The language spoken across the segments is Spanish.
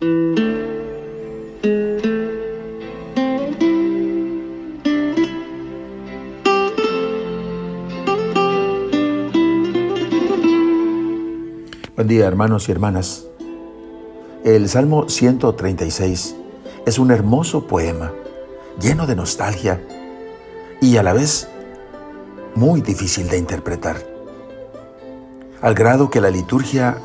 Buen día hermanos y hermanas. El Salmo 136 es un hermoso poema lleno de nostalgia y a la vez muy difícil de interpretar. Al grado que la liturgia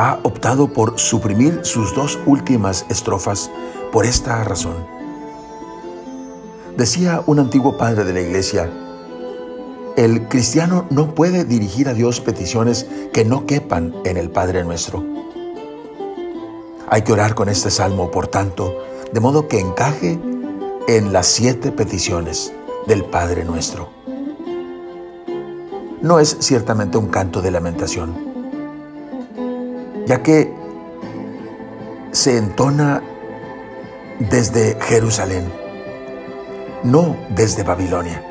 ha optado por suprimir sus dos últimas estrofas por esta razón. Decía un antiguo padre de la iglesia, el cristiano no puede dirigir a Dios peticiones que no quepan en el Padre nuestro. Hay que orar con este salmo, por tanto, de modo que encaje en las siete peticiones del Padre nuestro. No es ciertamente un canto de lamentación, ya que se entona desde Jerusalén, no desde Babilonia.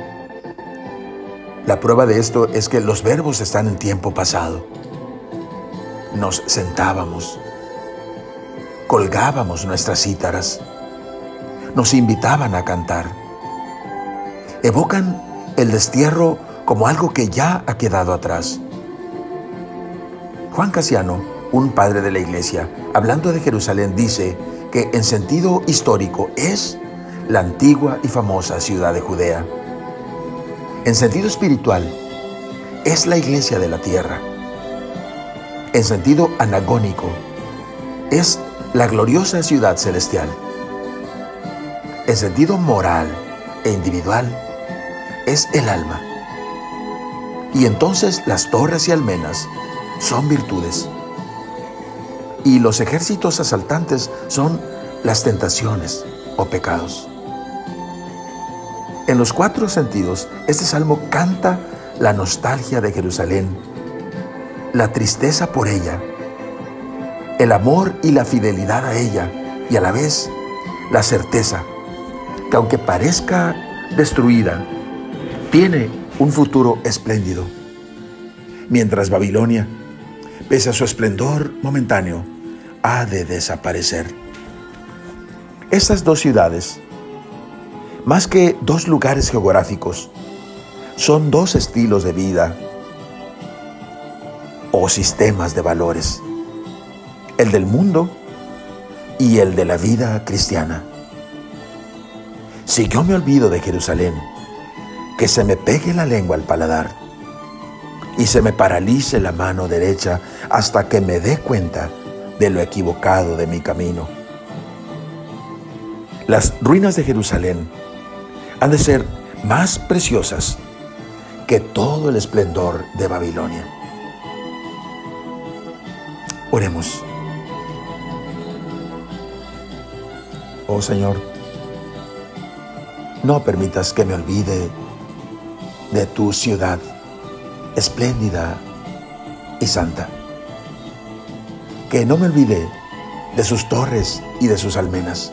La prueba de esto es que los verbos están en tiempo pasado. Nos sentábamos, colgábamos nuestras cítaras, nos invitaban a cantar. Evocan el destierro como algo que ya ha quedado atrás. Juan Casiano, un padre de la iglesia, hablando de Jerusalén, dice que en sentido histórico es la antigua y famosa ciudad de Judea en sentido espiritual, es la iglesia de la tierra. En sentido anagónico, es la gloriosa ciudad celestial. En sentido moral e individual, es el alma. Y entonces las torres y almenas son virtudes. Y los ejércitos asaltantes son las tentaciones o pecados. En los cuatro sentidos, este salmo canta la nostalgia de Jerusalén, la tristeza por ella, el amor y la fidelidad a ella y a la vez la certeza que aunque parezca destruida, tiene un futuro espléndido. Mientras Babilonia, pese a su esplendor momentáneo, ha de desaparecer. Estas dos ciudades más que dos lugares geográficos, son dos estilos de vida o sistemas de valores, el del mundo y el de la vida cristiana. Si yo me olvido de Jerusalén, que se me pegue la lengua al paladar y se me paralice la mano derecha hasta que me dé cuenta de lo equivocado de mi camino. Las ruinas de Jerusalén han de ser más preciosas que todo el esplendor de Babilonia. Oremos. Oh Señor, no permitas que me olvide de tu ciudad espléndida y santa. Que no me olvide de sus torres y de sus almenas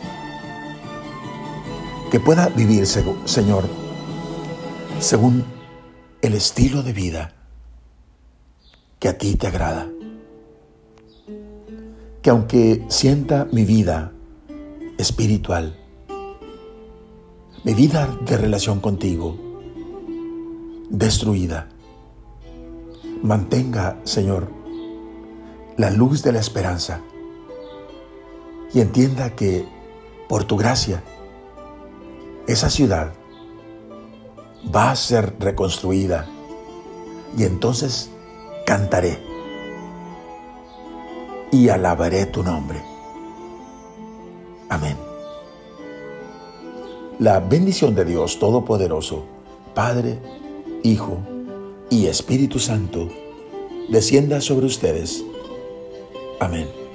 que pueda vivir, Señor, según el estilo de vida que a ti te agrada. Que aunque sienta mi vida espiritual, mi vida de relación contigo, destruida, mantenga, Señor, la luz de la esperanza y entienda que por tu gracia, esa ciudad va a ser reconstruida y entonces cantaré y alabaré tu nombre. Amén. La bendición de Dios Todopoderoso, Padre, Hijo y Espíritu Santo, descienda sobre ustedes. Amén.